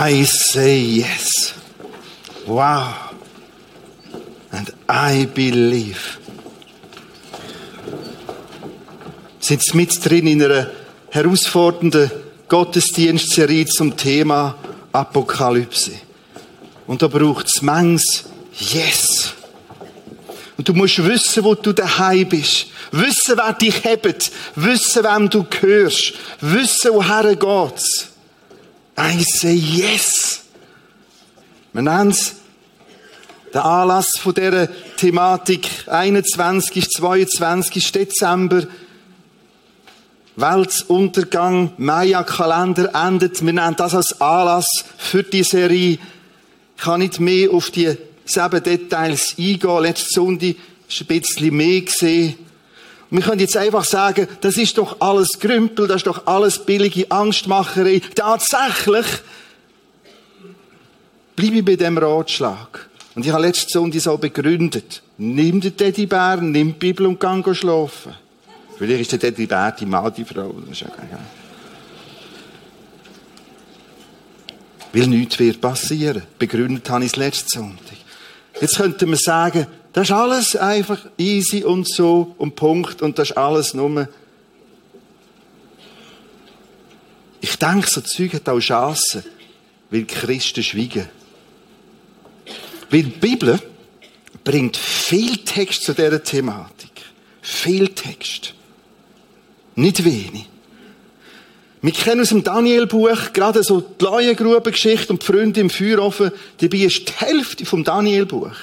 I say yes. Wow. And I believe. Sind mit drin in einer herausfordernden Gottesdienstserie zum Thema Apokalypse. Und da braucht es manches Yes. Und du musst wissen, wo du daheim bist. Wissen, wer dich hebt. Wissen, wem du gehörst. Wissen, woher geht's. I say yes. Wir nennen es der Anlass von dieser Thematik 21. 22. Dezember. Weltuntergang, Maya-Kalender endet. Wir nennen das als Anlass für die Serie. Ich kann nicht mehr auf die sieben Details eingehen. Letzte Sonntag ist ein bisschen mehr gesehen. Wir können jetzt einfach sagen, das ist doch alles Grümpel, das ist doch alles billige Angstmacherei. Tatsächlich bleibe ich bei dem Ratschlag. Und ich habe letzte Sonntag so begründet. Nimm den Teddybär, nimm die Bibel und geh schlafen. Vielleicht ist der Teddybär die Mann, die Frau. Das. Weil nichts wird passieren. Begründet habe ich es letzte Sonntag. Jetzt könnte man sagen, das ist alles einfach easy und so und Punkt und das ist alles nur. Ich denke, so Zeug hat auch Chancen, weil Christen schweigen. Weil die Bibel bringt viel Text zu dieser Thematik. Viel Text. Nicht wenig. Wir kennen aus dem Daniel-Buch gerade so die Leuengrubengeschichte und die Freunde im Feuerofen. Dabei ist die Hälfte vom Daniel-Buch.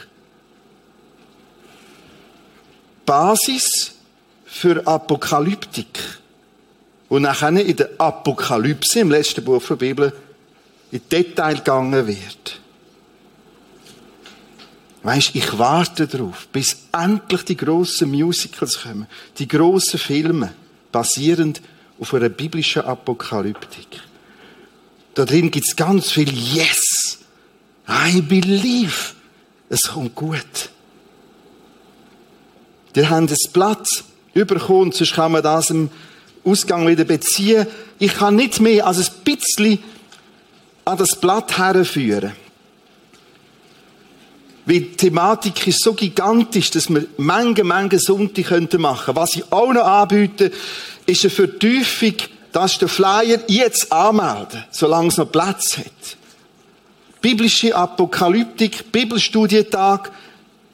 Basis für Apokalyptik. Und nachher in der Apokalypse, im letzten Buch der Bibel, in Detail gegangen wird. Weißt, ich warte darauf, bis endlich die grossen Musicals kommen, die grossen Filme, basierend auf einer biblischen Apokalyptik. Da drin gibt's ganz viel Yes. I believe. Es kommt gut. Die haben das Blatt überkommen, sonst kann man das im Ausgang wieder beziehen. Ich kann nicht mehr als ein bisschen an das Blatt herführen. Weil die Thematik ist so gigantisch, dass wir Menge, Menge Sonntag machen könnten. Was ich auch noch anbiete, ist eine Vertiefung, dass der Flyer jetzt anmelden, solange es noch Platz hat. Biblische Apokalyptik, Bibelstudietag,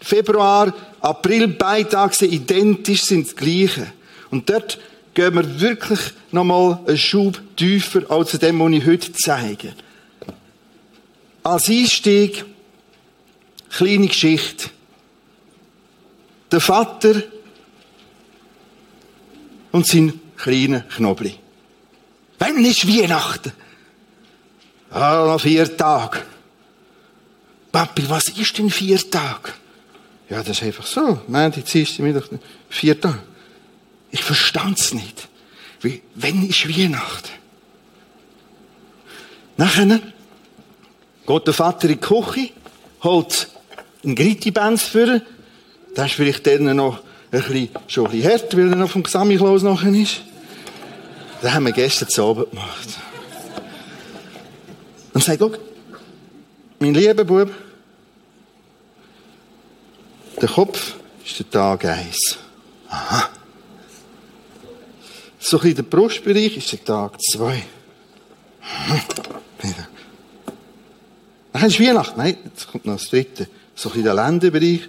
Februar, April, beide Tage sind identisch, sind das Gleiche. Und dort gehen wir wirklich nochmal einen Schub tiefer als dem, was ich heute zeige. Als Einstieg, kleine Geschichte. Der Vater und sein kleiner Knobli. Wann ist Weihnachten? Ah, noch vier Tage. Papi, was ist denn vier Tage? Ja, das ist einfach so. Montag, Dienstag, Mittwoch, vier Tage. Ich verstand's nicht. Wie, wenn ist Weihnachten? Nachher geht der Vater in die Küche, holt einen Gritti-Benz für Da ist vielleicht dann noch ein bisschen, schon ein bisschen härter, weil er noch vom Gesamtklaus nachher ist. Das haben wir gestern zu Abend gemacht. Und sagt, schau, mein lieber Bub, der Kopf ist der Tag eins. Aha. So ein der Brustbereich ist der Tag zwei. Wieder. Dann ist Weihnachten. Nein, jetzt kommt noch das dritte. So ein der Länderbereich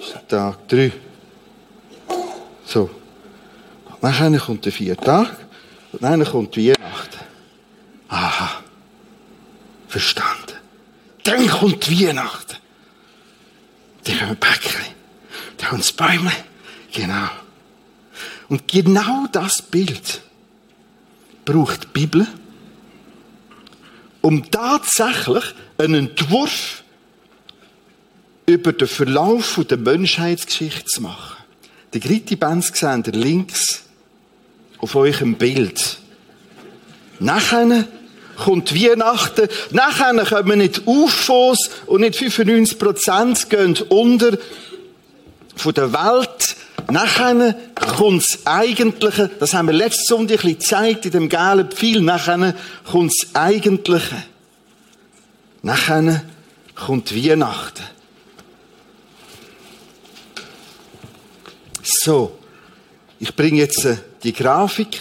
ist der Tag drei. So. Dann kommt der vier Tag. Und dann kommt Weihnachten. Aha. Verstanden. Dann kommt Weihnachten. Dann kommen Päckchen. Dann kommt das Bäumchen. Genau. Und genau das Bild braucht die Bibel, um tatsächlich einen Entwurf über den Verlauf der Menschheitsgeschichte zu machen. Die dritte Band sehen ihr links auf eurem Bild. Nachher kommt Weihnachten, nachher kommen nicht UFOs und nicht 95% gehen unter von der Welt. Nachher kommt das Eigentliche, das haben wir letztes Sonntag ein bisschen gezeigt in dem gelben Pfeil, nachher kommt das Eigentliche. Nachher kommt Weihnachten. So, ich bringe jetzt äh, die Grafik.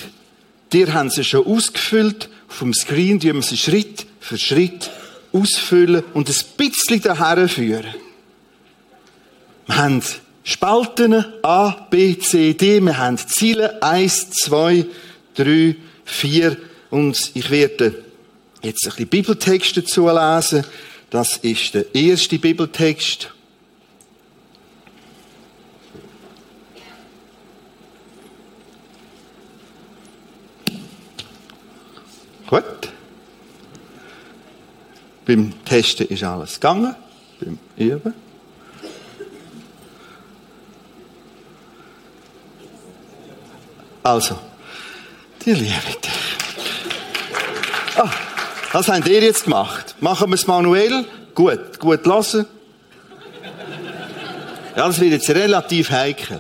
Dir haben sie schon ausgefüllt. Vom Screen die wir sie Schritt für Schritt ausfüllen und ein bisschen daher führen. Wir haben Spalten A, B, C, D. Wir haben Ziele 1, 2, 3, 4 und ich werde jetzt ein bisschen Bibeltexte dazu lesen. Das ist der erste Bibeltext. Gut. Beim Testen ist alles gegangen. Beim Üben. Also, die Liebe. Ah, was habt ihr jetzt gemacht? Machen wir es manuell? Gut, gut lassen. Ja, das wird jetzt relativ heikel.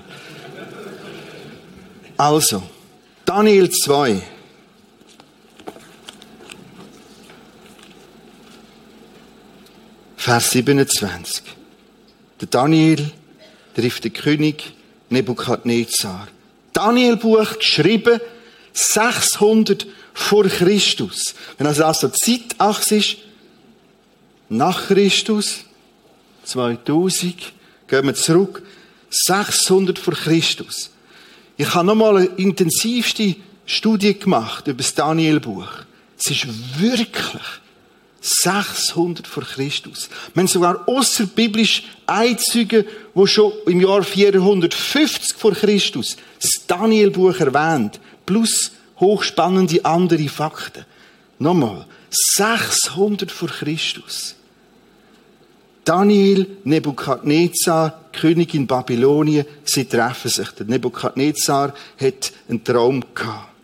Also, Daniel 2. Vers 27. Der Daniel trifft den König Nebukadnezar. Daniel-Buch geschrieben 600 vor Christus. Wenn also das also Zeitachse ist, nach Christus, 2000, gehen wir zurück, 600 vor Christus. Ich habe nochmal eine intensivste Studie gemacht über das Daniel-Buch. Es ist wirklich 600 vor Christus. Wir haben sogar außerbiblisch Einzüge, wo schon im Jahr 450 vor Christus das Daniel-Buch erwähnt, plus hochspannende andere Fakten. Nochmal, 600 vor Christus. Daniel, Nebukadnezar, König in Babylonien, sie treffen sich. Der Nebukadnezar hat einen Traum gehabt.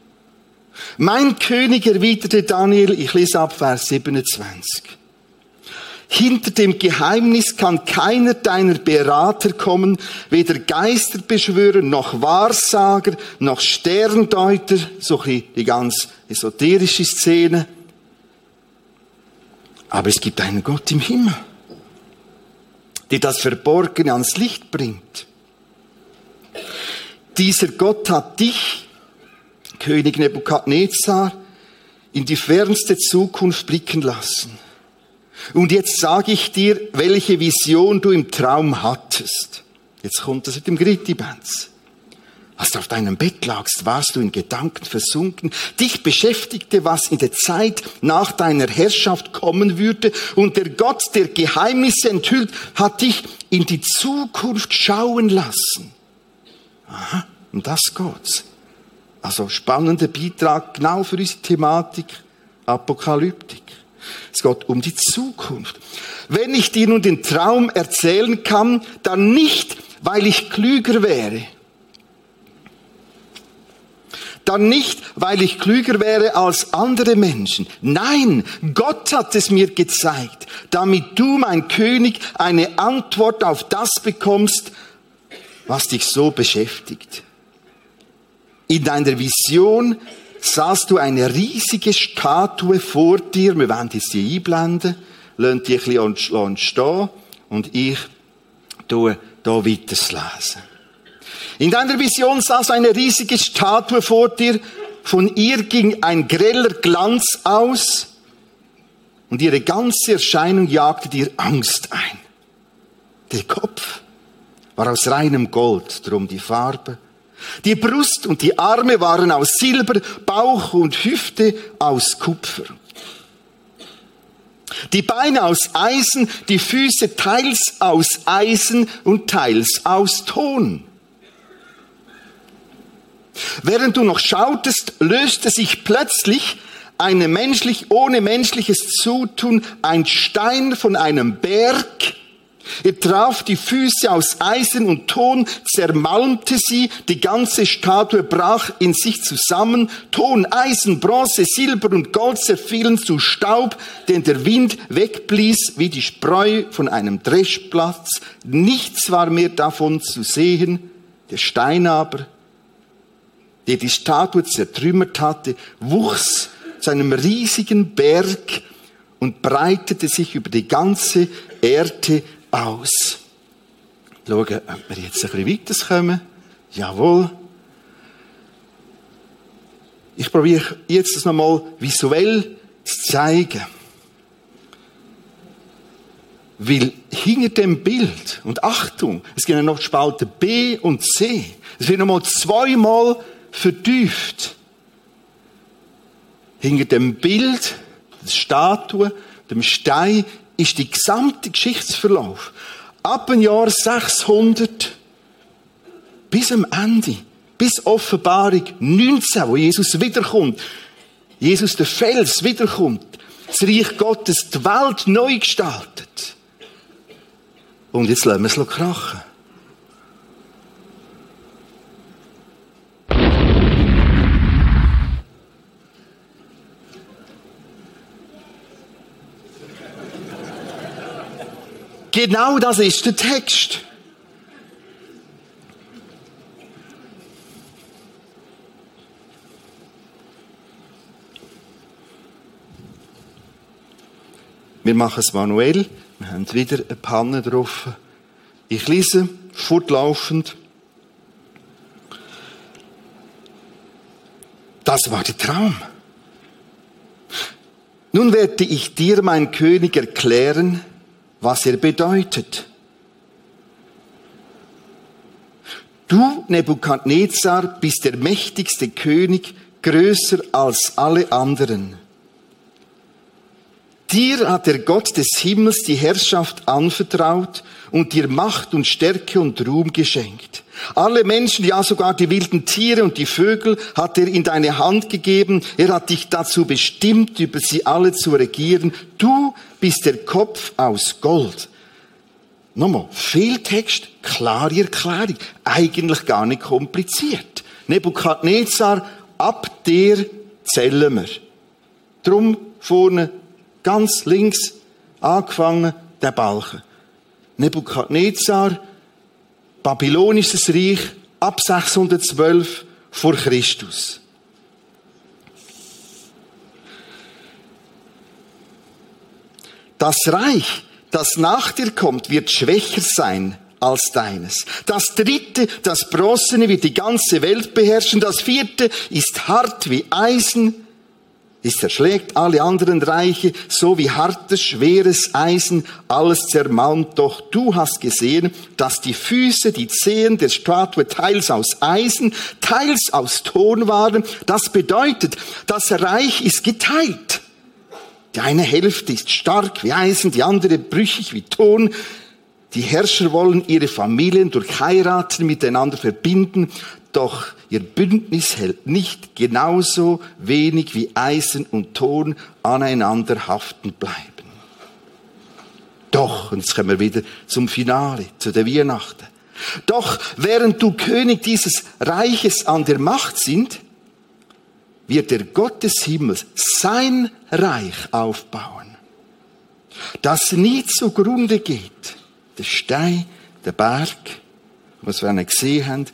Mein König erwiderte Daniel, ich lese ab Vers 27. Hinter dem Geheimnis kann keiner deiner Berater kommen, weder Geisterbeschwörer, noch Wahrsager, noch Sterndeuter, so die ganz esoterische Szene. Aber es gibt einen Gott im Himmel, der das Verborgene ans Licht bringt. Dieser Gott hat dich König Nebukadnezar in die fernste Zukunft blicken lassen. Und jetzt sage ich dir, welche Vision du im Traum hattest. Jetzt kommt das mit dem Gritti-Benz. Als du auf deinem Bett lagst, warst du in Gedanken versunken. Dich beschäftigte, was in der Zeit nach deiner Herrschaft kommen würde. Und der Gott, der Geheimnisse enthüllt, hat dich in die Zukunft schauen lassen. Aha, um das geht's. Also spannender Beitrag genau für unsere Thematik Apokalyptik. Es geht um die Zukunft. Wenn ich dir nun den Traum erzählen kann, dann nicht, weil ich klüger wäre. Dann nicht, weil ich klüger wäre als andere Menschen. Nein, Gott hat es mir gezeigt, damit du, mein König, eine Antwort auf das bekommst, was dich so beschäftigt. In deiner Vision sahst du eine riesige Statue vor dir. Wir werden sie einblenden. Lasst die ein bisschen stehen. Und ich tue da weiter lesen. In deiner Vision du eine riesige Statue vor dir. Von ihr ging ein greller Glanz aus. Und ihre ganze Erscheinung jagte dir Angst ein. Der Kopf war aus reinem Gold, drum die Farbe die Brust und die Arme waren aus Silber, Bauch und Hüfte aus Kupfer. Die Beine aus Eisen, die Füße teils aus Eisen und teils aus Ton. Während du noch schautest, löste sich plötzlich eine menschlich, ohne menschliches Zutun ein Stein von einem Berg er traf die Füße aus Eisen und Ton, zermalmte sie, die ganze Statue brach in sich zusammen, Ton, Eisen, Bronze, Silber und Gold zerfielen zu Staub, den der Wind wegblies wie die Spreu von einem Dreschplatz. Nichts war mehr davon zu sehen, der Stein aber, der die Statue zertrümmert hatte, wuchs zu einem riesigen Berg und breitete sich über die ganze Erde aus. Schauen, ob wir jetzt ein bisschen weiterkommen. Jawohl. Ich probiere jetzt das nochmal visuell zu zeigen. Weil hinter dem Bild, und Achtung, es ja noch Spalten B und C, es wird nochmal zweimal vertieft. Hinter dem Bild, der Statue, dem Stein, ist die gesamte Geschichtsverlauf. Ab dem Jahr 600 bis am Ende, bis Offenbarung 19, wo Jesus wiederkommt, Jesus der Fels wiederkommt, das Reich Gottes die Welt neu gestaltet. Und jetzt lassen wir es krachen. Genau das ist der Text. Wir machen es manuell. Wir haben wieder eine Panne drauf. Ich lese fortlaufend. Das war der Traum. Nun werde ich dir, mein König, erklären, was er bedeutet. Du, Nebukadnezar, bist der mächtigste König, größer als alle anderen. Dir hat der Gott des Himmels die Herrschaft anvertraut und dir Macht und Stärke und Ruhm geschenkt. Alle Menschen, ja sogar die wilden Tiere und die Vögel hat er in deine Hand gegeben. Er hat dich dazu bestimmt, über sie alle zu regieren. Du bist der Kopf aus Gold. Nochmal, Fehltext, klare Erklärung. Eigentlich gar nicht kompliziert. Nebukadnezar, ab der zählen wir. Drum vorne ganz links angefangen, der Balken. Nebukadnezar, babylonisches Reich, ab 612 vor Christus. Das Reich, das nach dir kommt, wird schwächer sein als deines. Das dritte, das Bronzene, wird die ganze Welt beherrschen. Das vierte ist hart wie Eisen es zerschlägt alle anderen Reiche, so wie hartes, schweres Eisen alles zermalmt. Doch du hast gesehen, dass die Füße, die Zehen der Statue teils aus Eisen, teils aus Ton waren. Das bedeutet, das Reich ist geteilt. Die eine Hälfte ist stark wie Eisen, die andere brüchig wie Ton. Die Herrscher wollen ihre Familien durch Heiraten miteinander verbinden, doch ihr Bündnis hält nicht genauso wenig wie Eisen und Ton aneinander haften bleiben. Doch, und jetzt kommen wir wieder zum Finale, zu der Weihnachten. Doch während du König dieses Reiches an der Macht sind, wird der Gott des Himmels sein Reich aufbauen, das nie zugrunde geht. Der Stein, der Berg, was wir gesehen haben,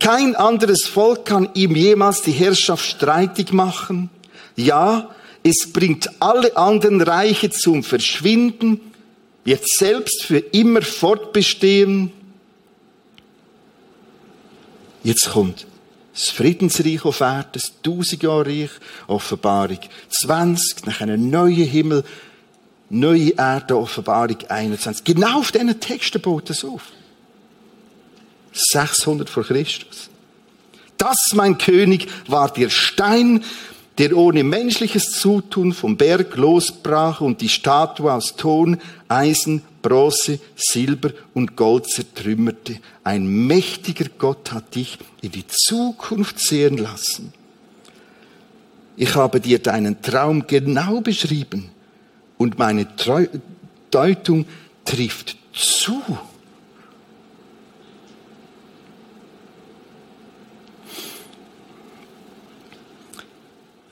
kein anderes Volk kann ihm jemals die Herrschaft streitig machen. Ja, es bringt alle anderen Reiche zum Verschwinden, wird selbst für immer fortbestehen. Jetzt kommt das Friedensreich auf Erden, das Tausendjahrreich, Offenbarung 20, nach einem neuen Himmel, neue Erde, Offenbarung 21. Genau auf diesen Texten baut es auf. 600 vor Christus. Das, mein König, war der Stein, der ohne menschliches Zutun vom Berg losbrach und die Statue aus Ton, Eisen, Bronze, Silber und Gold zertrümmerte. Ein mächtiger Gott hat dich in die Zukunft sehen lassen. Ich habe dir deinen Traum genau beschrieben und meine Deutung trifft zu.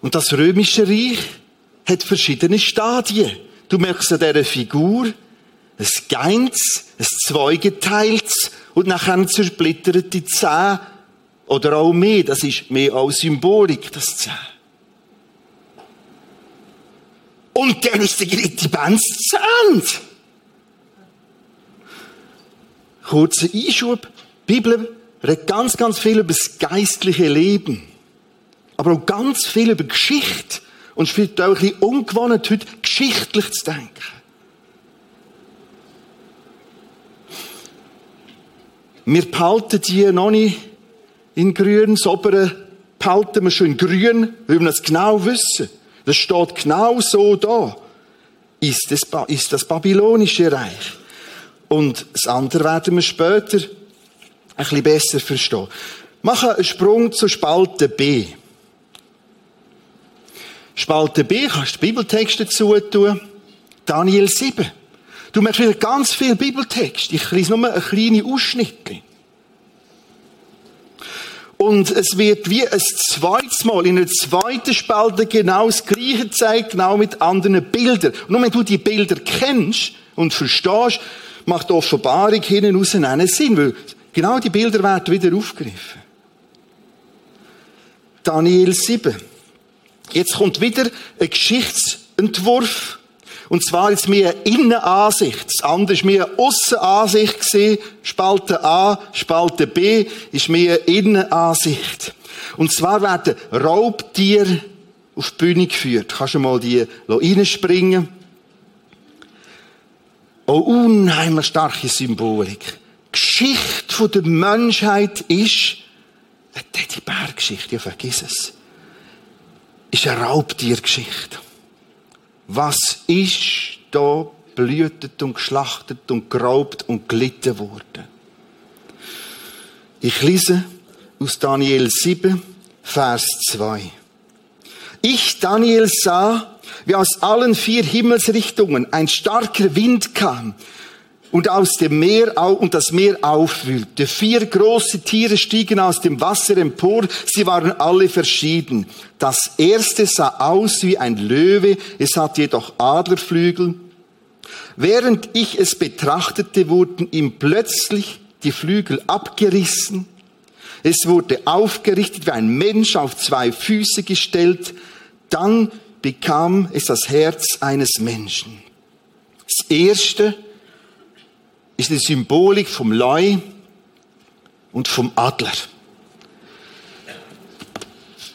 Und das Römische Reich hat verschiedene Stadien. Du merkst an dieser Figur, ein Geins, ein Zweigeteiltes und nachher zersplittert die Zehn oder auch mehr. Das ist mehr als Symbolik, das Zehn. Und dann ist der dritte Band zu Ende. Kurzer Einschub. Die Bibel redet ganz, ganz viel über das geistliche Leben. Aber auch ganz viel über Geschichte. Und es wird auch ein bisschen ungewohnt, heute geschichtlich zu denken. Wir behalten die noch nicht in grün. Das obere behalten wir schon in grün, weil wir es genau wissen. Das steht genau so da. Ist das, ist das babylonische Reich. Und das andere werden wir später ein bisschen besser verstehen. Machen einen Sprung zur Spalte B. Spalte B kannst du Bibeltexte dazu tun. Daniel 7. Du merkst wieder ganz viel Bibeltext. Ich lese nur einen kleinen Ausschnitt. Und es wird wie ein zweites Mal in einer zweiten Spalte genau das Gleiche gezeigt, genau mit anderen Bildern. Und nur wenn du die Bilder kennst und verstehst, macht die Offenbarung hinten raus einen Sinn, weil genau die Bilder werden wieder aufgegriffen. Daniel 7. Jetzt kommt wieder ein Geschichtsentwurf. Und zwar mehr eine Innenansicht. Das andere ist eine Aussenansicht gesehen. Spalte A, Spalte B ist eine Innenansicht. Und zwar werden Raubtiere auf die Bühne geführt. Kannst du mal die reinspringen? Oh, unheimlich starke Symbolik. Geschichte der Menschheit ist eine Teddybär-Geschichte, ja, vergiss es ist eine Raubtiergeschichte. Was ist da blühtet und geschlachtet und geraubt und gelitten worden? Ich lese aus Daniel 7, Vers 2. Ich, Daniel, sah, wie aus allen vier Himmelsrichtungen ein starker Wind kam und aus dem Meer und das Meer aufwühlte. Vier große Tiere stiegen aus dem Wasser empor, sie waren alle verschieden. Das erste sah aus wie ein Löwe, es hat jedoch Adlerflügel. Während ich es betrachtete, wurden ihm plötzlich die Flügel abgerissen. Es wurde aufgerichtet wie ein Mensch auf zwei Füße gestellt. Dann bekam es das Herz eines Menschen. Das erste ist die Symbolik vom Leu und vom Adler.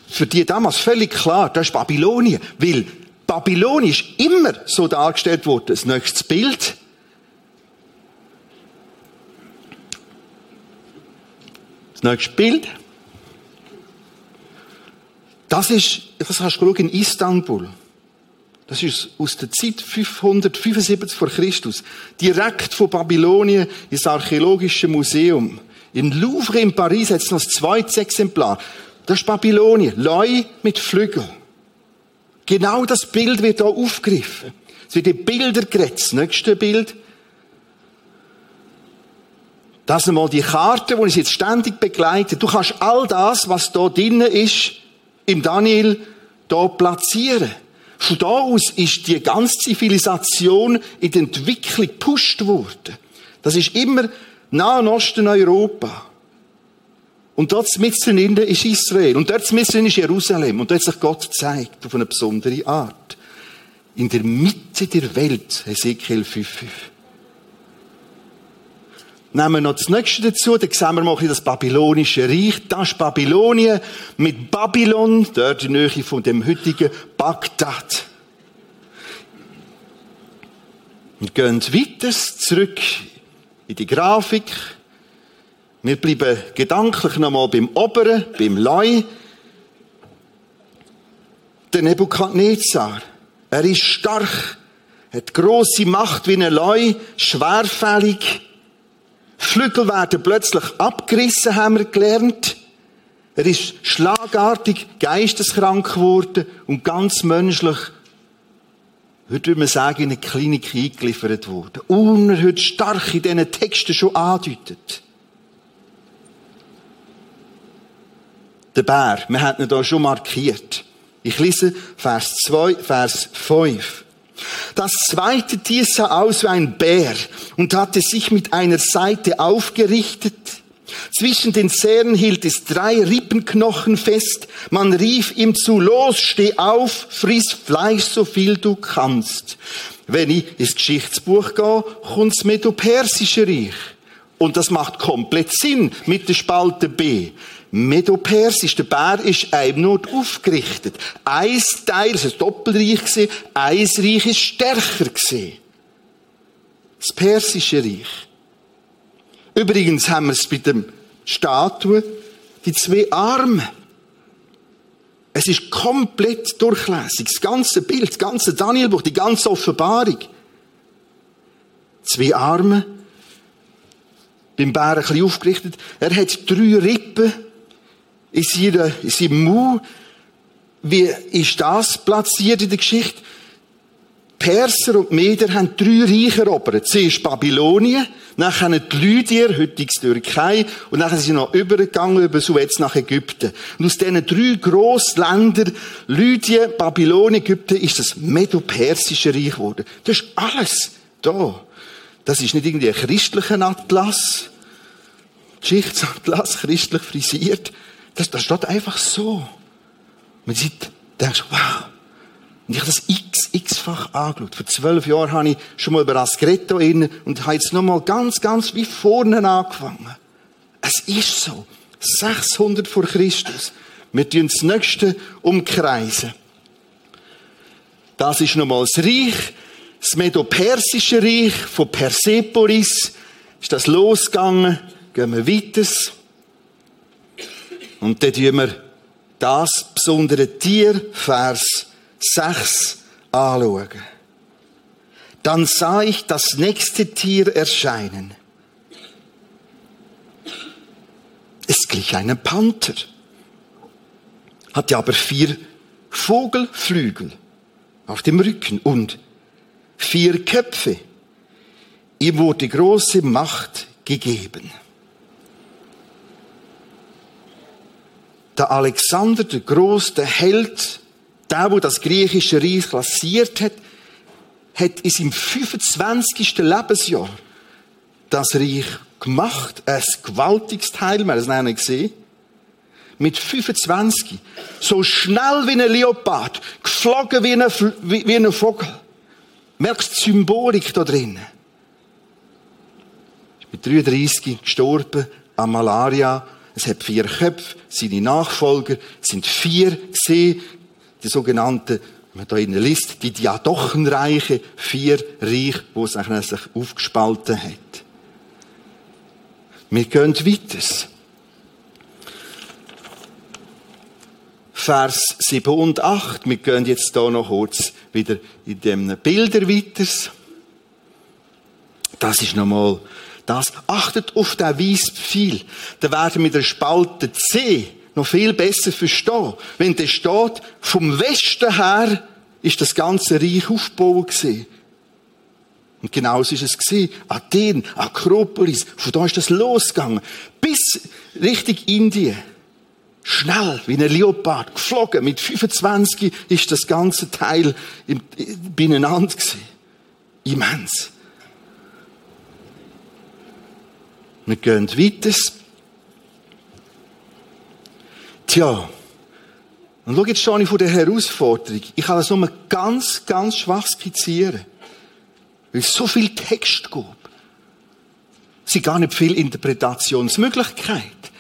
Für die damals völlig klar, das ist Babylonien, weil Babylonien ist immer so dargestellt worden. Das nächste Bild. Das nächste Bild. Das ist, das hast du in Istanbul. Das ist aus der Zeit 575 vor Christus. Direkt von Babylonien ins Archäologische Museum. In Louvre in Paris hat es noch ein zweites Exemplar. Das ist Babylonien. Leu mit Flügeln. Genau das Bild wird hier aufgegriffen. Es wird in Bilder geredet. Das nächste Bild. Das einmal die Karte, die uns jetzt ständig begleitet. Du kannst all das, was da drinnen ist, im Daniel, da platzieren. Von da aus ist die ganze Zivilisation in die Entwicklung gepusht worden. Das ist immer Nahen Osten Europa. Und dort mitten ist Israel. Und dort mitten ist Jerusalem. Und dort hat sich Gott gezeigt, auf eine besondere Art. In der Mitte der Welt, Ezekiel 5,5. Nehmen wir noch das nächste dazu, dann sehen wir mal das babylonische Reich. Das ist Babylonien mit Babylon, dort in der Nähe von dem heutigen Bagdad. Wir gehen weiter zurück in die Grafik. Wir bleiben gedanklich nochmal beim Oberen, beim Leu. Der Nebukadnezar. Er ist stark, hat große Macht wie ein Leu, schwerfällig, Flügel werden plötzlich abgerissen, haben wir gelernt. Er ist schlagartig geisteskrank geworden und ganz menschlich, würde man sagen, in eine Klinik eingeliefert worden. Unerhört stark in diesen Texten schon andeutet. Der Bär, wir hatten ihn da schon markiert. Ich lese Vers 2, Vers 5. Das zweite Tier sah aus wie ein Bär und hatte sich mit einer Seite aufgerichtet. Zwischen den Zähnen hielt es drei Rippenknochen fest. Man rief ihm zu, los, steh auf, friss Fleisch, so viel du kannst. Wenn ich ins Geschichtsbuch gehe, kommt's Medo-Persische Reich. Und das macht komplett Sinn mit der Spalte B. Medo-Persisch, der Bär ist einem nur aufgerichtet. Ein Teil, es war Doppelreich, ein Reich ist stärker. Das persische Reich. Übrigens haben wir es bei dem Statue, die zwei Arme. Es ist komplett durchlässig. Das ganze Bild, das ganze Danielbuch, die ganze Offenbarung. Zwei Arme. Beim Bär ein bisschen aufgerichtet. Er hat drei Rippen in, seiner, in seinem Mund. Wie ist das platziert in der Geschichte? Perser und Meder haben drei Reiche erobert. Zuerst Babylonien, dann die Lydier, heutiges Türkei, und dann sind sie noch übergegangen über Suez nach Ägypten. Und aus diesen drei grossen Ländern, Lydien, Babylonien, Ägypten, ist das Medo-Persische Reich geworden. Das ist alles da. Das ist nicht irgendwie ein christlicher Atlas, Geschichtsatlas, christlich frisiert. Das, das steht einfach so. Man sieht, denkst, wow. Und ich habe das x, x-fach angeschaut. Vor zwölf Jahren habe ich schon mal über Ascretto inne und habe jetzt nochmal ganz, ganz wie vorne angefangen. Es ist so. 600 vor Christus. Wir tun das nächste umkreisen. Das ist nochmal das Reich, das Medo-Persische Reich von Persepolis. Ist das losgegangen? Gehen wir weiter. Und dann tun wir das besondere Tier, Vers 6 anschauen. Dann sah ich das nächste Tier erscheinen. Es glich einem Panther, hatte aber vier Vogelflügel auf dem Rücken und vier Köpfe. Ihm wurde große Macht gegeben. Der Alexander, der Groß, der Held, der, der das griechische Reich klassiert hat, hat in seinem 25. Lebensjahr das Reich gemacht. Ein gewaltiges Teil, wir haben es gesehen. Mit 25. So schnell wie ein Leopard. Geflogen wie ein, wie, wie ein Vogel. Merkst die Symbolik da drin? Mit 33 gestorben an Malaria. Es hat vier Köpfe. Seine Nachfolger sind vier gesehen die sogenannten, man da in der Liste, die Diadochenreiche, vier Reich, wo es sich aufgespalten hat. Wir gehen weiter. Vers 7 und 8. Wir gehen jetzt hier noch kurz wieder in dem Bilder weiter. Das ist nochmal das. Achtet auf den weißen Pfeil. Da werden wir der Spalte C noch viel besser verstehen. Wenn der steht, vom Westen her ist das ganze Reich aufgebaut. Und genauso ist es gewesen. Athen, Akropolis, von da ist das losgegangen. Bis Richtung Indien. Schnell, wie ein Leopard, geflogen. Mit 25 ist das ganze Teil beieinander gewesen. Immens. Wir gehen weiter. Tja, und schau, jetzt stehe ich vor der Herausforderung. Ich kann das nur ganz, ganz schwach skizzieren. Weil es so viel Text gibt. Es sind gar nicht viel Interpretationsmöglichkeit.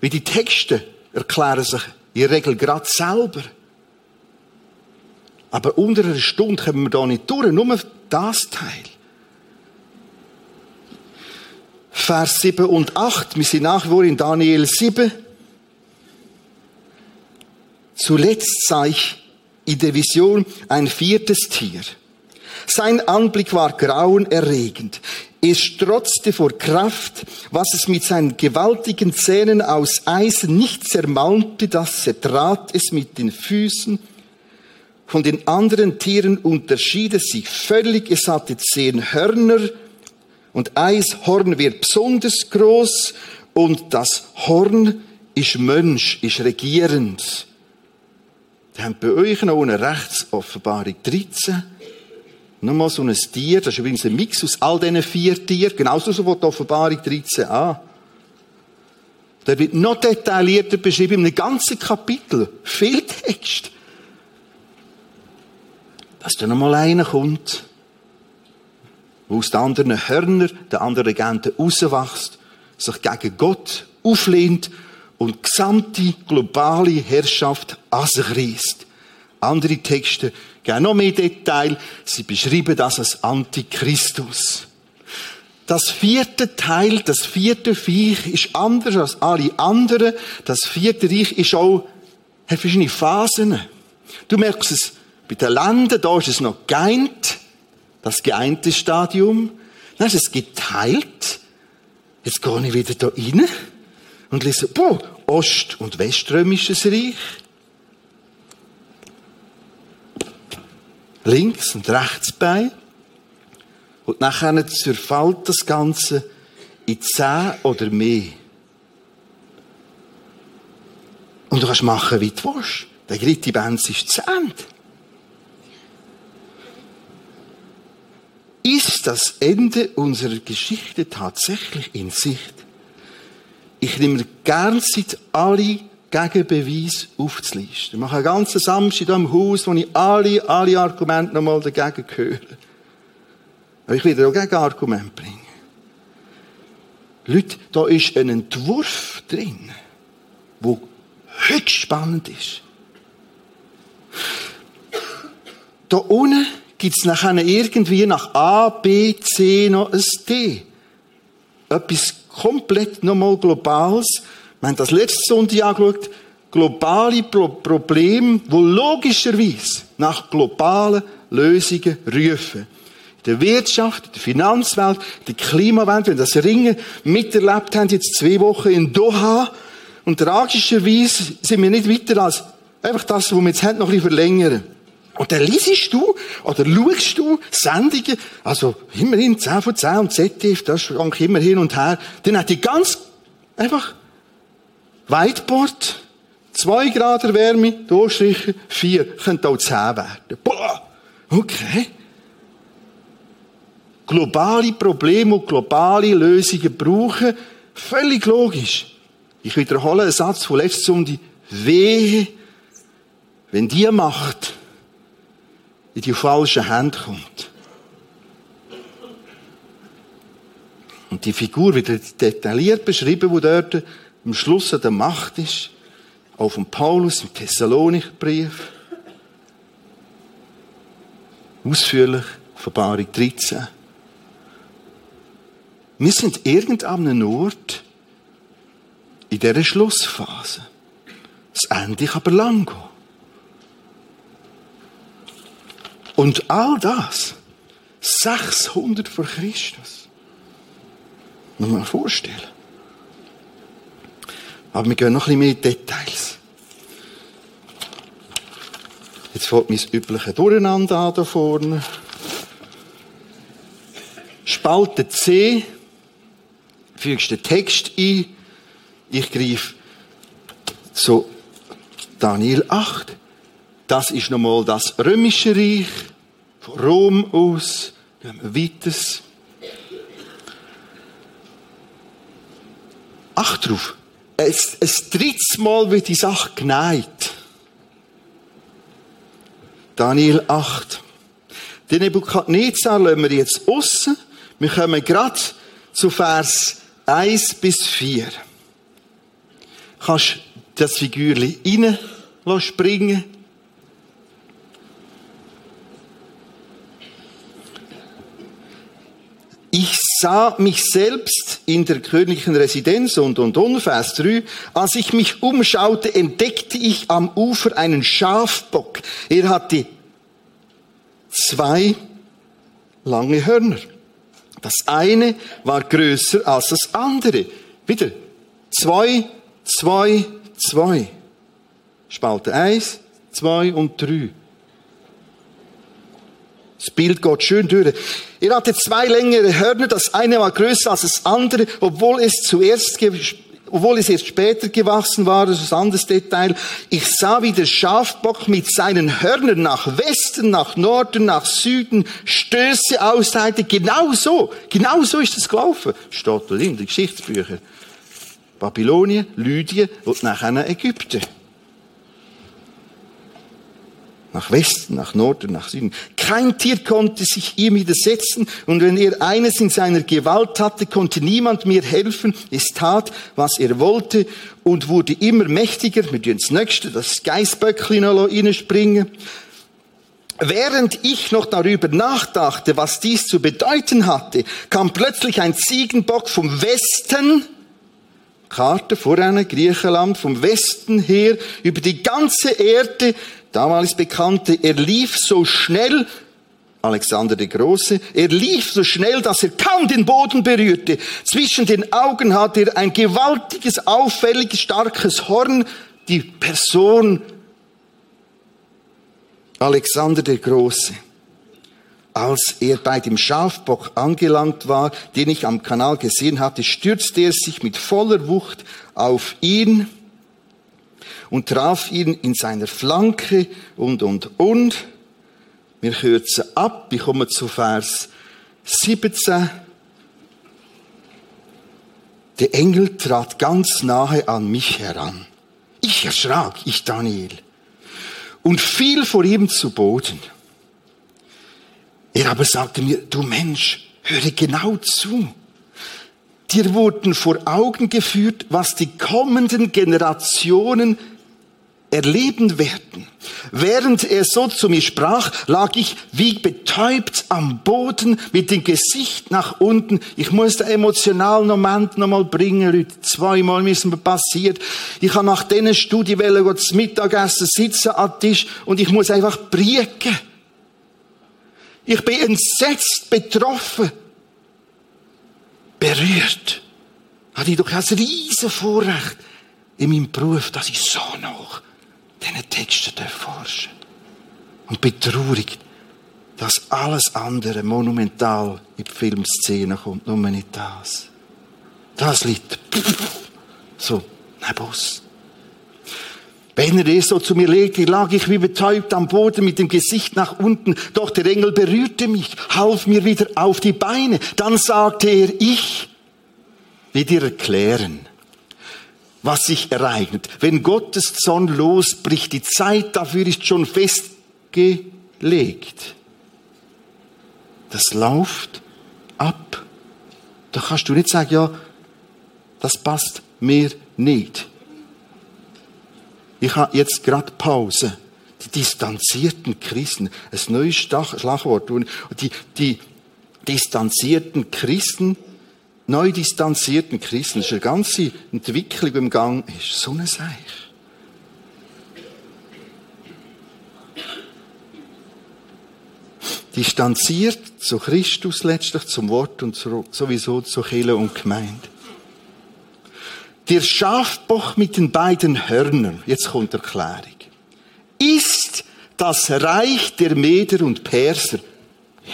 Weil die Texte erklären sich in der Regel gerade selber. Aber unter einer Stunde kommen wir da nicht durch, nur das Teil. Vers 7 und 8, wir sind nach wie vor in Daniel 7. Zuletzt sah ich in der Vision ein viertes Tier. Sein Anblick war grauenerregend. Es strotzte vor Kraft, was es mit seinen gewaltigen Zähnen aus Eisen nicht zermalmte, das zertrat es mit den Füßen. Von den anderen Tieren unterschied es sich völlig. Es hatte zehn Hörner und eins Horn wird besonders groß und das Horn ist Mensch, ist regierend. Da haben bei euch noch eine Rechtsoffenbarung 13 Nochmal so ein Tier, das ist übrigens ein Mix aus all diesen vier Tieren, genauso so die Offenbarung 13a. Da wird noch detaillierter beschrieben, in einem ganzen Kapitel. Viel Text. Dass da nochmal einer kommt, der aus den anderen Hörnern, der anderen Regenten rauswächst, sich gegen Gott auflehnt und gesamte globale Herrschaft an sich reißt. Andere Texte geben noch mehr Detail. Sie beschreiben das als Antichristus. Das vierte Teil, das vierte Viech ist anders als alle anderen. Das vierte Reich ist auch, hat verschiedene Phasen. Du merkst es bei den Ländern, da ist es noch geeint. Das geeinte Stadium. Dann ist es geteilt. Jetzt gehe ich wieder da rein und lese, boah, Ost- und Weströmisches Reich. links und rechts Bein. Und nachher zerfällt das Ganze in zehn oder mehr. Und du kannst machen, wie du willst. Der dritte Benz ist zu Ende. Ist das Ende unserer Geschichte tatsächlich in Sicht? Ich nehme gern seit alle Gegenbeweis aufzulisten. Ich mache einen ganzen Samstag hier im Haus, wo ich alle, alle Argumente nochmal dagegen höre. Aber ich will auch Gegenargumente bringen. Leute, da ist ein Entwurf drin, der höchst spannend ist. Da unten gibt es nachher irgendwie nach A, B, C noch ein D. Etwas komplett nochmal Globales, wir haben das letzte Sonntag angeschaut. Globale Pro Probleme, die logischerweise nach globalen Lösungen rufen. In der Wirtschaft, in der Finanzwelt, in der Klimawelt, wenn das Ringen miterlebt haben, jetzt zwei Wochen in Doha. Und tragischerweise sind wir nicht weiter als einfach das, was wir jetzt haben, noch ein bisschen verlängern. Und dann liest du oder schaust du Sendungen, also immerhin 10 von 10 und ZDF, das schwankt immer hin und her. Dann hat die ganz einfach Whiteboard, zwei Grad Wärme, durchstrichen, vier, könnte auch zehn werden. Boah, okay. Globale Probleme und globale Lösungen brauchen, völlig logisch. Ich wiederhole einen Satz von letzter Sonntag. Wehe, wenn die Macht in die falsche Hand kommt. Und die Figur wird detailliert beschrieben, wo dort am Schluss an der Macht ist, auch von Paulus im Thessalonikbrief. Ausführlich, Verbarung 13. Wir sind irgendeinem einem Ort in dieser Schlussphase. Das Ende kann aber lang gehen. Und all das, 600 vor Christus. Muss man vorstellen. Aber wir gehen noch ein bisschen mehr Details. Jetzt fällt mein übliche Durcheinander an da vorne. Spalte C, fügst den Text ein. Ich greife zu Daniel 8. Das ist nochmal das römische Reich. Von Rom aus. Gehen wir weiter. Acht drauf ein, ein drittes Mal wird die Sache geneigt. Daniel 8. Den Nebukadnezar lassen wir jetzt aussen. Wir kommen gerade zu Vers 1 bis 4. Kannst das Figürchen rein springen? Ich sah mich selbst in der königlichen Residenz und, und, und, Vers 3. Als ich mich umschaute, entdeckte ich am Ufer einen Schafbock. Er hatte zwei lange Hörner. Das eine war größer als das andere. Wieder zwei, zwei, zwei. Spalte eins, zwei und drei. Das Bild geht schön durch. Er hatte zwei längere Hörner, das eine war größer als das andere, obwohl es zuerst, obwohl es erst später gewachsen war, das ist ein anderes Detail. Ich sah, wie der Schafbock mit seinen Hörnern nach Westen, nach Norden, nach Süden Stöße ausseite. Genau so, genau so ist es gelaufen. Steht da in den Geschichtsbüchern. Babylonien, Lydien und nachher Ägypten nach Westen, nach Norden, nach Süden. Kein Tier konnte sich ihm widersetzen und wenn er eines in seiner Gewalt hatte, konnte niemand mir helfen. Es tat, was er wollte und wurde immer mächtiger. Tun das Nächste, das Geißböckchen noch reinspringen. Während ich noch darüber nachdachte, was dies zu bedeuten hatte, kam plötzlich ein Ziegenbock vom Westen, Karte voran, Griechenland, vom Westen her, über die ganze Erde, damals bekannte, er lief so schnell, Alexander der Große, er lief so schnell, dass er kaum den Boden berührte. Zwischen den Augen hatte er ein gewaltiges, auffälliges, starkes Horn. Die Person Alexander der Große. Als er bei dem Schafbock angelangt war, den ich am Kanal gesehen hatte, stürzte er sich mit voller Wucht auf ihn und traf ihn in seiner Flanke und, und, und. Wir kürzen ab, ich komme zu Vers 17. Der Engel trat ganz nahe an mich heran. Ich erschrak, ich Daniel, und fiel vor ihm zu Boden. Er aber sagte mir, du Mensch, höre genau zu. Dir wurden vor Augen geführt, was die kommenden Generationen erleben werden. Während er so zu mir sprach, lag ich wie betäubt am Boden mit dem Gesicht nach unten. Ich muss den emotionalen Moment nochmal bringen, Leute. Zweimal ist mir passiert. Ich habe nach diesen Studiewellen das Mittagessen sitzen am Tisch und ich muss einfach brieken. Ich bin entsetzt, betroffen, berührt. Hatte ich doch ein riesen Vorrecht in meinem Beruf, dass ich so noch diesen Texten forschen Und betraurigt, dass alles andere monumental in die Filmszene kommt, nur nicht das. Das liegt so neben uns. Wenn er so zu mir legte, lag ich wie betäubt am Boden mit dem Gesicht nach unten. Doch der Engel berührte mich, half mir wieder auf die Beine. Dann sagte er, ich will dir erklären, was sich ereignet. Wenn Gottes Zorn losbricht, die Zeit dafür ist schon festgelegt. Das läuft ab. Da kannst du nicht sagen, ja, das passt mir nicht. Ich habe jetzt gerade Pause. Die distanzierten Christen, ein neues Schlagwort. Die, die distanzierten Christen neu distanzierten Christen. Das ist eine ganze Entwicklung, im Gang ist. So eine Sache. Distanziert zu Christus letztlich, zum Wort und sowieso zu Kirche und Gemeinde. Der Schafbock mit den beiden Hörnern, jetzt kommt Erklärung, ist das Reich der Meder und Perser.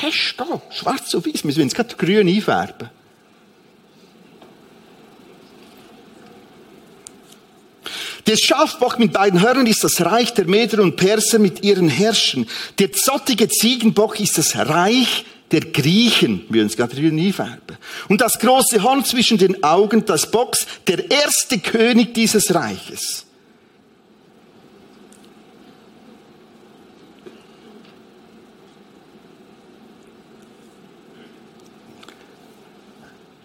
Hast du da, schwarz auf weiß, wir müssen es gerade grün einfärben. Der Schafbock mit beiden Hörnern ist das Reich der Meder und Perser mit ihren Herrschen. Der zottige Ziegenbock ist das Reich der Griechen, wir uns gerade nie färben. Und das große Horn zwischen den Augen, das Box, der erste König dieses Reiches.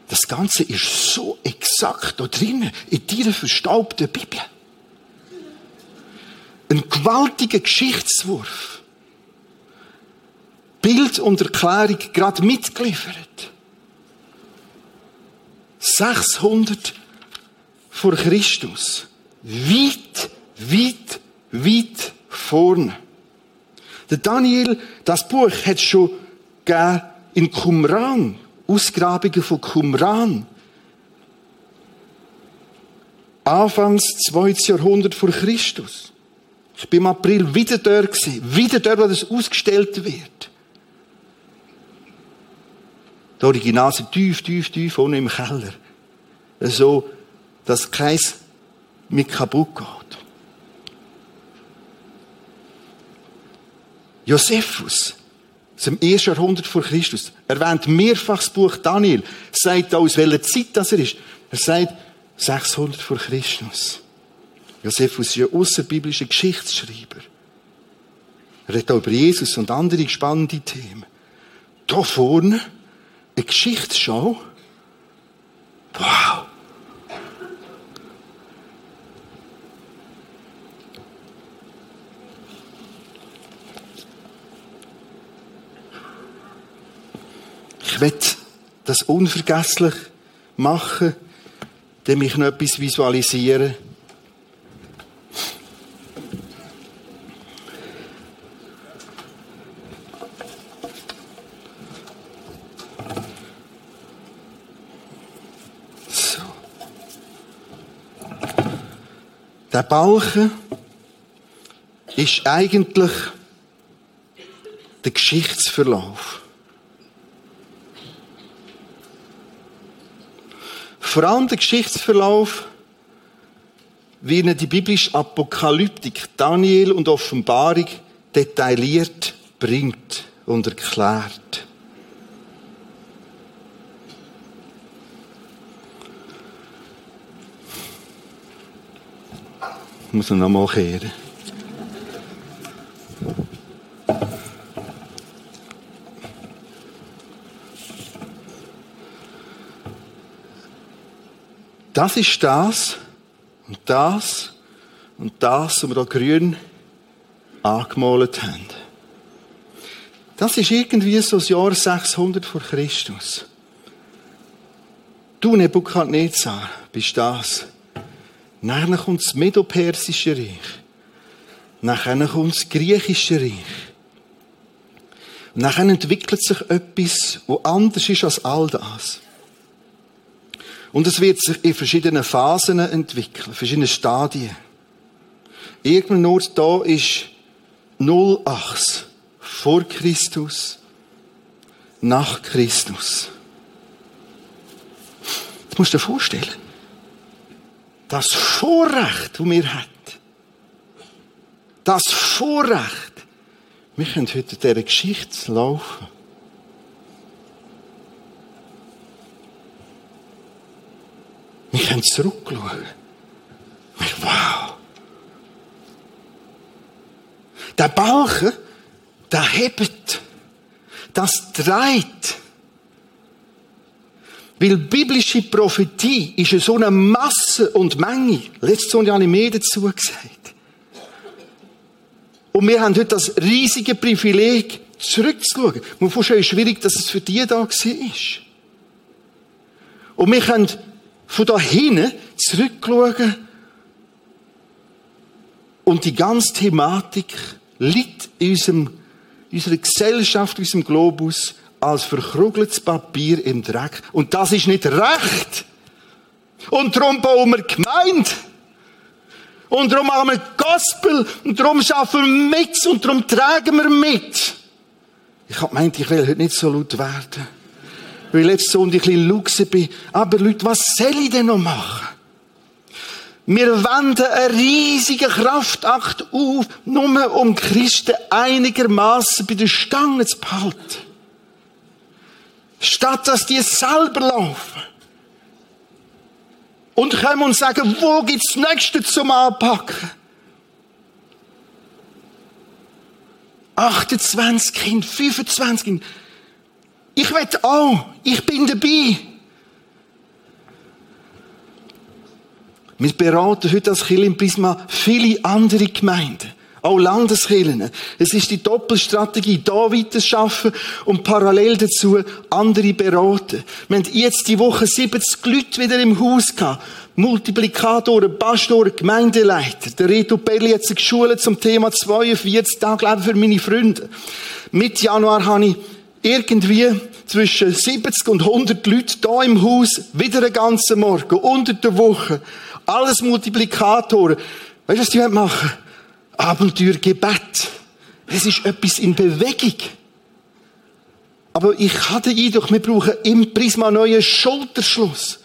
Das Ganze ist so exakt da drinnen, in dieser verstaubten Bibel. Ein gewaltiger Geschichtswurf. Bild und Erklärung gerade mitgeliefert. 600 vor Christus. Weit, weit, weit vorne. Der Daniel, das Buch hat schon in Qumran, Ausgrabungen von Qumran. Anfangs 2. Jahrhundert vor Christus. Ich bin im April wieder dort gewesen. Wieder dort, wo das ausgestellt wird. Die Original sind tief, tief, tief unten im Keller. So, dass keins mit kaputt geht. Josephus, aus dem ersten Jahrhundert vor Christus, erwähnt mehrfach das Buch Daniel, sagt aus welcher Zeit das er ist. Er sagt 600 vor Christus. Josephus ist ein außerbiblischer Geschichtsschreiber. Er redet auch über Jesus und andere spannende Themen. Da vorne eine Geschichtsschau. Wow! Ich will das unvergesslich machen, indem ich noch etwas visualisiere. Der Balken ist eigentlich der Geschichtsverlauf. Vor allem der Geschichtsverlauf, wie ihn die biblische Apokalyptik, Daniel und Offenbarung detailliert bringt und erklärt. Ich muss noch mal kehren. Das ist das und das und das, was wir da grün angemalt haben. Das ist irgendwie so das Jahr 600 vor Christus. Du, Nebukadnezar, bist das. Nachher kommt das Medopersische Reich. Nachher kommt das Griechische Reich. Und nachher entwickelt sich etwas, wo anders ist als all das. Und es wird sich in verschiedenen Phasen entwickeln, verschiedene Stadien. Irgendwann nur da ist 08 vor Christus, nach Christus. Das musst du dir vorstellen. Das Vorrecht, das wir haben, das Vorrecht, wir können heute dieser Geschichte laufen. Wir können zurückschauen. Wow. Der Balken, der hebt, das dreht. Weil biblische Prophetie ist so eine Masse und Menge. Letztes Jahr habe ich mehr dazu gesagt. Und wir haben heute das riesige Privileg, zurückzuschauen. Man muss schon schwierig, dass es für die da war. Und wir können von da hinten zurückschauen und die ganze Thematik liegt in, unserem, in unserer Gesellschaft, in unserem Globus als verkrugeltes Papier im Dreck. Und das ist nicht recht. Und darum bauen wir Gemeinde. Und darum haben wir Gospel. Und darum schaffen wir mit. Und darum tragen wir mit. Ich habe gemeint, ich will heute nicht so laut werden weil letzte Sonntag ein bisschen luxen bin. Aber Leute, was soll ich denn noch machen? Wir wenden einen riesigen Kraftakt auf, nur um Christen einigermaßen bei den Stangen zu behalten. Statt dass die selber laufen. Und kommen und sagen, wo gibt's das Nächste zum Anpacken? 28 Kinder, 25 Kinder. Ich will auch. Ich bin dabei. Wir beraten heute als Kirche im Prisma viele andere Gemeinden. Auch Landeskirchen. Es ist die Doppelstrategie, da weiter schaffen und parallel dazu andere beraten. Wir haben jetzt die Woche 70 Leute wieder im Haus gehabt. Multiplikatoren, Pastoren, Gemeindeleiter. Der Reto Belli hat sich geschult zum Thema 42 Tage Leben für meine Freunde. Mitte Januar habe ich irgendwie zwischen 70 und 100 Leute da im Haus, wieder einen ganzen Morgen, unter der Woche. Alles Multiplikatoren. Weißt du, was die machen? Abenteuergebet. Es ist etwas in Bewegung. Aber ich hatte den Eindruck, wir brauchen im Prisma neuen Schulterschluss.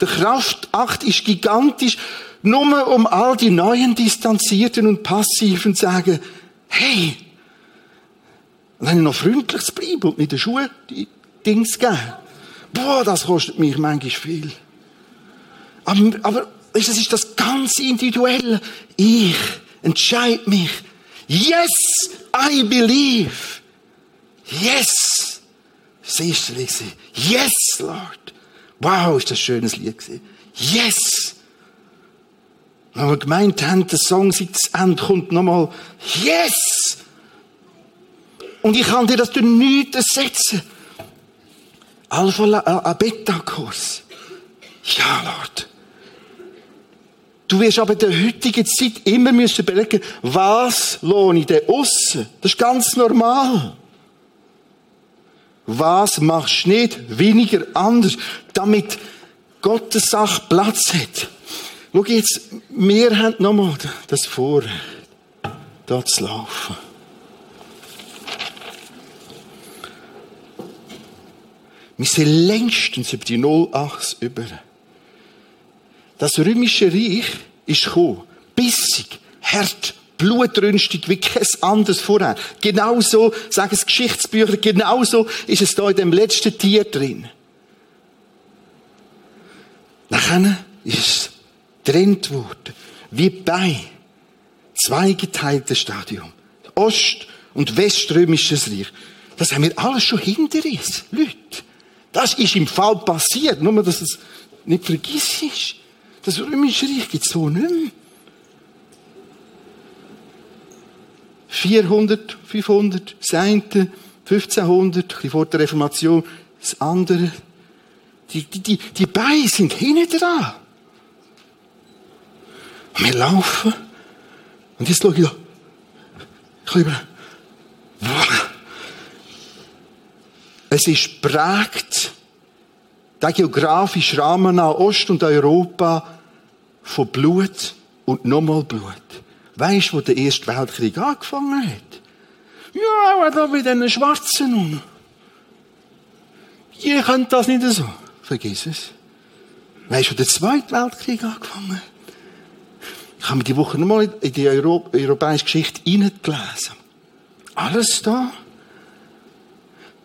Der Kraftakt ist gigantisch, nur um all die neuen Distanzierten und Passiven zu sagen, hey, wenn ich noch freundlich zu bleiben und mit den Schuhen die Dings geben. Boah, das kostet mich manchmal viel. Aber, aber das ist das ganz individuelle. Ich entscheide mich. Yes, I believe. Yes. Das erste Lied. Yes, Lord. Wow, ist das ein schönes Lied gewesen. Yes. Wenn wir gemeint haben, der Song seit das Ende kommt nochmal Yes. Und ich kann dir das durch nichts ersetzen. Alpha, Beta-Kurs. Ja, Lord. Du wirst aber in der heutigen Zeit immer müssen überlegen, was lohne ich denn aussen? Das ist ganz normal. Was machst du nicht weniger anders, damit Gottes Sache Platz hat? Schau jetzt, wir haben nochmal das Vorrecht, da zu laufen. Wir sind längstens über die Nullachs über. Das römische Reich ist gekommen. Bissig, hart, blutrünstig wie kein anderes vorher. Genauso, sagen es Geschichtsbücher, genauso ist es da in dem letzten Tier drin. Nachher ist es getrennt worden. Wie bei zweigeteiltes Stadium. Ost- und Weströmisches Reich. Das haben wir alles schon hinter uns, Leute. Das ist im Fall passiert. Nur, dass es nicht vergisst ist. Das Römische Reich gibt es so nicht mehr. 400, 500, das eine, 1500, ein vor der Reformation, das andere. Die, die, die, die Beine sind hinten dran. Und wir laufen. Und jetzt schaue ich. Ich liebe. Es ist prägt, der geografische Rahmen an Ost- und Europa von Blut und nochmal Blut. Weißt du, wo der Erste Weltkrieg angefangen hat? Ja, da mit den Schwarzen um. Ihr könnt das nicht so. Vergiss es. Weißt du, wo der Zweite Weltkrieg angefangen hat? Ich habe mir die Woche nochmal in die Euro europäische Geschichte hineingelesen. Alles da.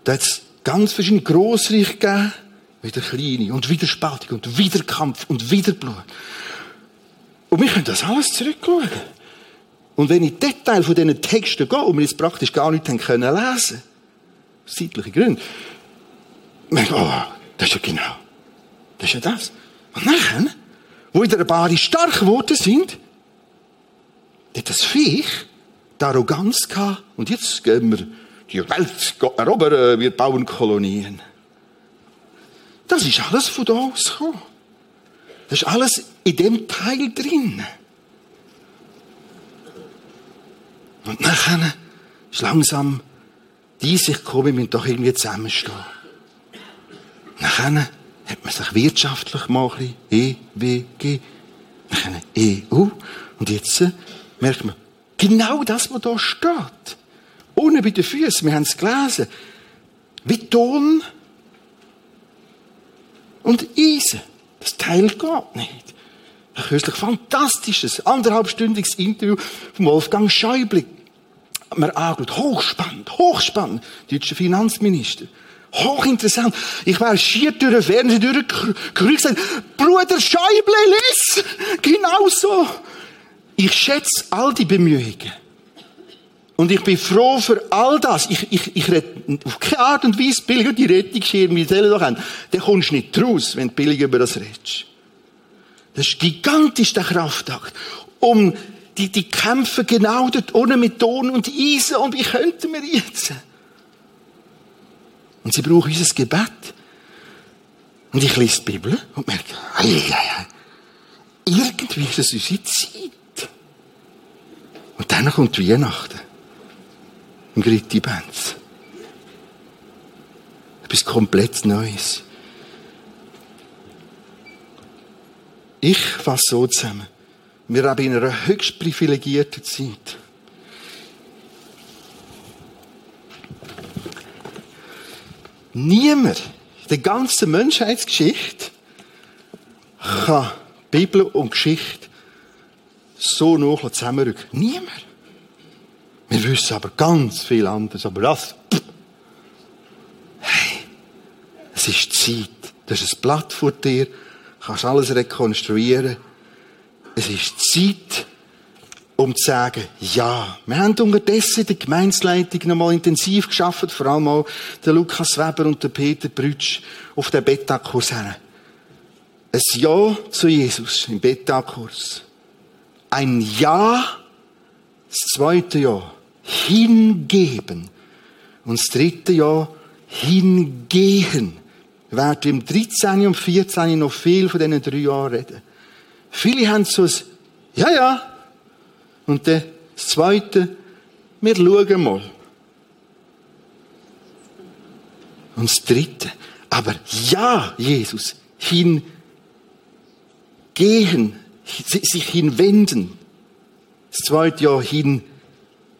Da hat es ganz verschiedene Grossreiche gegeben, wieder kleine und wieder Spaltung und wieder Kampf und wieder Blut. Und wir können das alles zurückschauen. Und wenn ich Detail von diesen Texten gehe, und wir jetzt praktisch gar nicht können lesen, aus zeitlichen Gründen, merke ich, oh, das ist ja genau, das ist ja das. Und nachher, wo in der Bari stark geworden sind, hat das Viech die Arroganz gehabt, und jetzt gehen wir die Welt erobern, wir bauen Kolonien. Das ist alles von da aus gekommen. Das ist alles in dem Teil drin. Und nachher ist langsam die Sicht gekommen, wir müssen doch irgendwie zusammenstehen. Nachher hat man sich wirtschaftlich mal ein bisschen EWG, nachher EU. Und jetzt merkt man, genau das, was da steht. Unten bei den Füßen, wir haben es gelesen. Wie Ton und Eisen. Das Teil geht nicht. Ein kürzlich fantastisches, anderthalbstündiges Interview von Wolfgang Schäuble. Man angeschaut. Hochspannend, hochspannend. Deutscher Finanzminister. Hochinteressant. Ich war schier durch den Fernseher durchgerückt und Bruder Schäuble, lies! Genau so. Ich schätze all die Bemühungen. Und ich bin froh für all das. Ich, ich, ich rede auf keine Art und Weise billig die Rettungsschirme, wie sie doch haben. Dann kommst du nicht raus, wenn du billig über das redest. Das ist gigantisch, der Kraftakt. Um die, die kämpfen genau dort ohne mit Ton und Eisen. Und wie könnten wir jetzt? Und sie brauchen unser Gebet. Und ich lese die Bibel und merke, ei, ei, ei. irgendwie ist es unsere Zeit. Und dann kommt Weihnachten. Im Gritti Benz. Etwas komplett Neues. Ich fasse so zusammen. Wir leben in einer höchst privilegierten Zeit. Niemand in der ganzen Menschheitsgeschichte kann Bibel und Geschichte so noch zusammenrücken. Niemand. Wir wissen aber ganz viel anderes. Aber das, hey, es ist Zeit. Du hast ein Blatt vor dir, kannst alles rekonstruieren. Es ist Zeit, um zu sagen, ja, wir haben unterdessen die Gemeinsleitung noch mal intensiv geschafft, vor allem auch der Lukas Weber und der Peter Brütsch auf den Beta-Kurs. Ein Ja zu Jesus im Beta-Kurs. Ein Ja, das zweite Ja, hingeben. Und das dritte Ja, hingehen. Wir werden im 13. und 14. noch viel von diesen drei Jahren reden. Viele haben so ein Ja, ja, und dann das Zweite, wir schauen mal. Und das Dritte, aber ja, Jesus, hingehen, sich hinwenden. Das zweite Jahr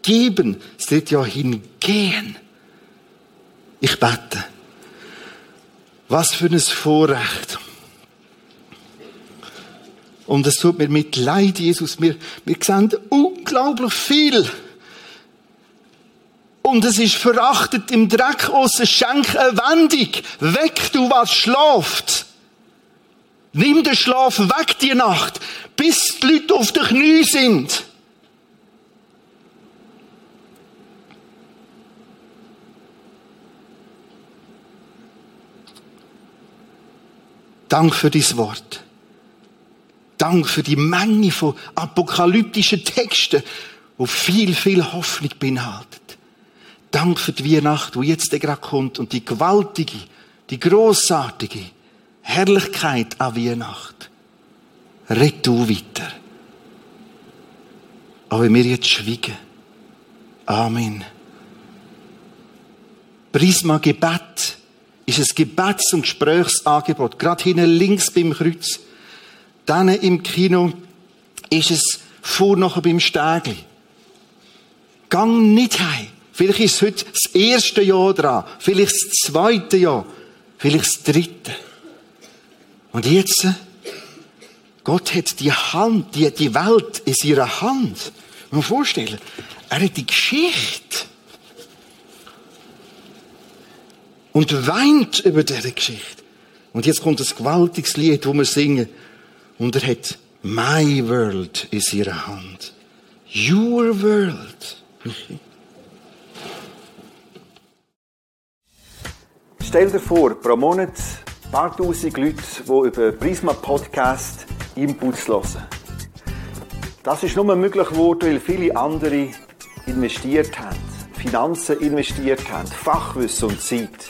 hingeben, das dritte Jahr hingehen. Ich bete. Was für ein Vorrecht. Und es tut mir mit Leid, Jesus. Wir, wir sehen unglaublich viel. Und es ist verachtet im Dreck aussen. Schenk eine Wendung. Weg, du was schlaft. Nimm den Schlaf weg die Nacht, bis die Leute auf den Knie sind. Dank für dein Wort. Dank für die Menge von apokalyptischen Texten, wo viel, viel Hoffnung beinhaltet. Dank für die Weihnacht, wo jetzt gerade kommt und die gewaltige, die großartige Herrlichkeit an Weihnacht. Red du weiter. Aber wir jetzt schweigen. Amen. Prisma Gebet ist ein Gebets- und Gesprächsangebot. Gerade hinten links beim Kreuz. Dann im Kino ist es vor nachher beim Stägli. Gang nicht heim. Vielleicht ist es heute das erste Jahr dran. Vielleicht das zweite Jahr. Vielleicht das dritte. Und jetzt, Gott hat die Hand, die, die Welt in seiner Hand. Man vorstellen, er hat die Geschichte. Und weint über diese Geschichte. Und jetzt kommt das gewaltiges Lied, wo wir singen. Und er hat My World in ihrer Hand. Your World. Stell dir vor, pro Monat ein paar tausend Leute, die über Prisma Podcast Inputs hören. Das ist nur möglich geworden, weil viele andere investiert haben, Finanzen investiert haben, Fachwissen und Zeit.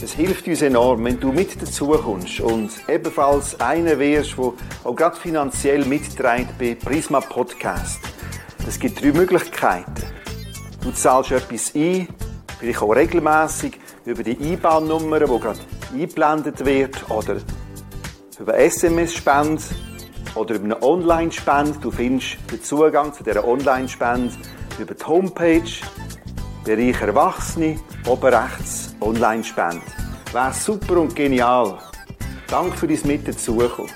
Es hilft uns enorm, wenn du mit dazu kommst und ebenfalls einer wärst, der auch gerade finanziell mitträgt bei Prisma Podcast. Es gibt drei Möglichkeiten. Du zahlst etwas ein, vielleicht auch regelmäßig über die IBAN-Nummer, die gerade eingeblendet wird, oder über SMS-Spende oder über eine Online-Spende. Du findest den Zugang zu dieser Online-Spende über die Homepage Bereich Erwachsene, oben rechts Online-Spende. Wäre super und genial. Danke für dein Mit dazukommen.